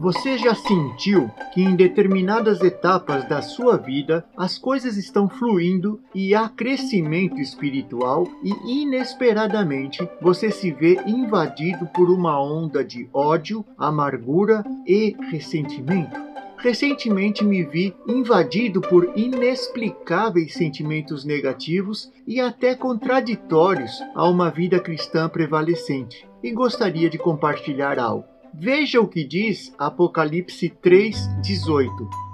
Você já sentiu que em determinadas etapas da sua vida as coisas estão fluindo e há crescimento espiritual e inesperadamente você se vê invadido por uma onda de ódio, amargura e ressentimento? Recentemente me vi invadido por inexplicáveis sentimentos negativos e até contraditórios a uma vida cristã prevalecente, e gostaria de compartilhar algo. Veja o que diz Apocalipse 3:18.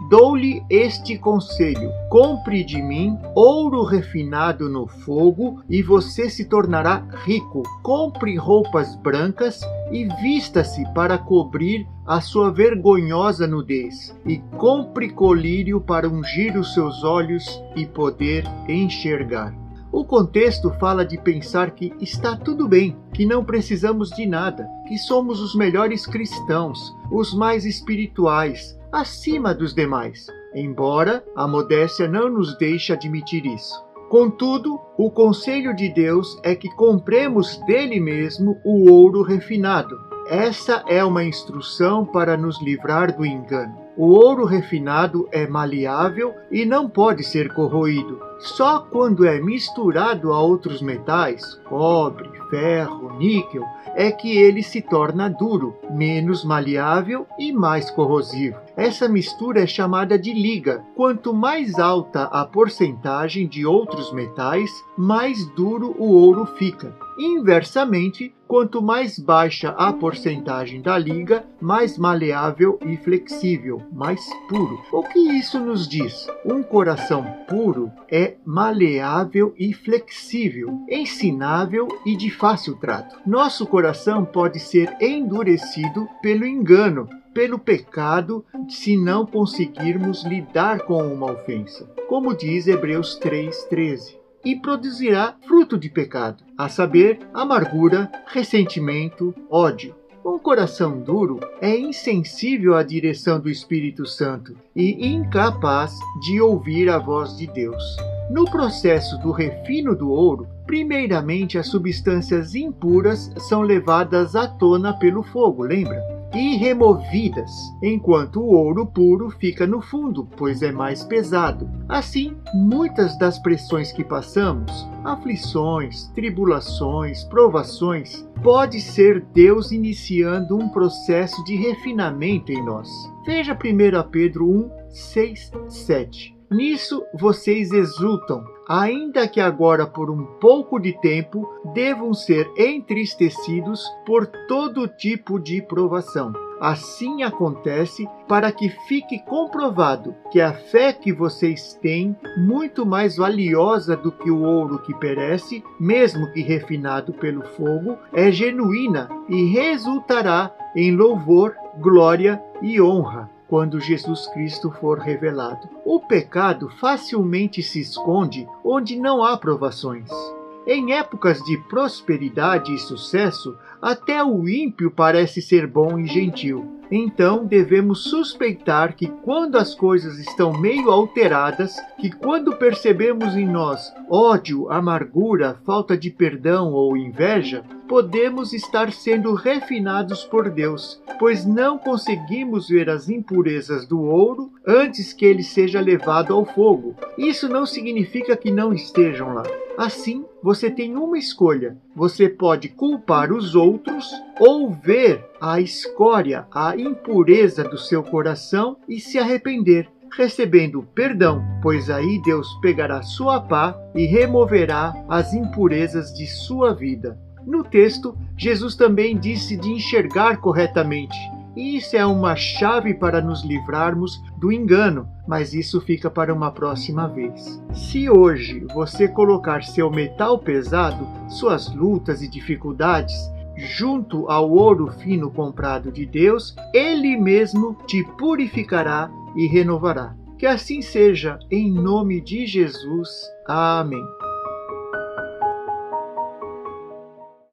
Dou-lhe este conselho: compre de mim ouro refinado no fogo e você se tornará rico. Compre roupas brancas e vista-se para cobrir a sua vergonhosa nudez, e compre colírio para ungir os seus olhos e poder enxergar. O contexto fala de pensar que está tudo bem, que não precisamos de nada, que somos os melhores cristãos, os mais espirituais, acima dos demais, embora a modéstia não nos deixe admitir isso. Contudo, o conselho de Deus é que compremos dele mesmo o ouro refinado. Essa é uma instrução para nos livrar do engano. O ouro refinado é maleável e não pode ser corroído. Só quando é misturado a outros metais, cobre, ferro, níquel, é que ele se torna duro, menos maleável e mais corrosivo. Essa mistura é chamada de liga. Quanto mais alta a porcentagem de outros metais, mais duro o ouro fica. Inversamente, quanto mais baixa a porcentagem da liga, mais maleável e flexível, mais puro. O que isso nos diz? Um coração puro é maleável e flexível, ensinável e de fácil trato. Nosso coração pode ser endurecido pelo engano, pelo pecado se não conseguirmos lidar com uma ofensa, como diz Hebreus 3:13 e produzirá fruto de pecado, a saber, amargura, ressentimento, ódio. Um coração duro é insensível à direção do Espírito Santo e incapaz de ouvir a voz de Deus. No processo do refino do ouro, primeiramente as substâncias impuras são levadas à tona pelo fogo, lembra? E removidas, enquanto o ouro puro fica no fundo, pois é mais pesado. Assim, muitas das pressões que passamos, aflições, tribulações, provações, pode ser Deus iniciando um processo de refinamento em nós. Veja 1 Pedro 1, 6, 7. Nisso vocês exultam, ainda que agora por um pouco de tempo devam ser entristecidos por todo tipo de provação. Assim acontece para que fique comprovado que a fé que vocês têm, muito mais valiosa do que o ouro que perece, mesmo que refinado pelo fogo, é genuína e resultará em louvor, glória e honra quando Jesus Cristo for revelado. O pecado facilmente se esconde onde não há provações. Em épocas de prosperidade e sucesso, até o ímpio parece ser bom e gentil. Então devemos suspeitar que quando as coisas estão meio alteradas, que quando percebemos em nós ódio, amargura, falta de perdão ou inveja, podemos estar sendo refinados por Deus, pois não conseguimos ver as impurezas do ouro antes que ele seja levado ao fogo. Isso não significa que não estejam lá. Assim, você tem uma escolha. Você pode culpar os outros ou ver a escória, a impureza do seu coração e se arrepender recebendo perdão, pois aí Deus pegará sua pá e removerá as impurezas de sua vida. No texto, Jesus também disse de enxergar corretamente. Isso é uma chave para nos livrarmos do engano, mas isso fica para uma próxima vez. Se hoje você colocar seu metal pesado, suas lutas e dificuldades, junto ao ouro fino comprado de Deus, Ele mesmo te purificará e renovará. Que assim seja, em nome de Jesus. Amém.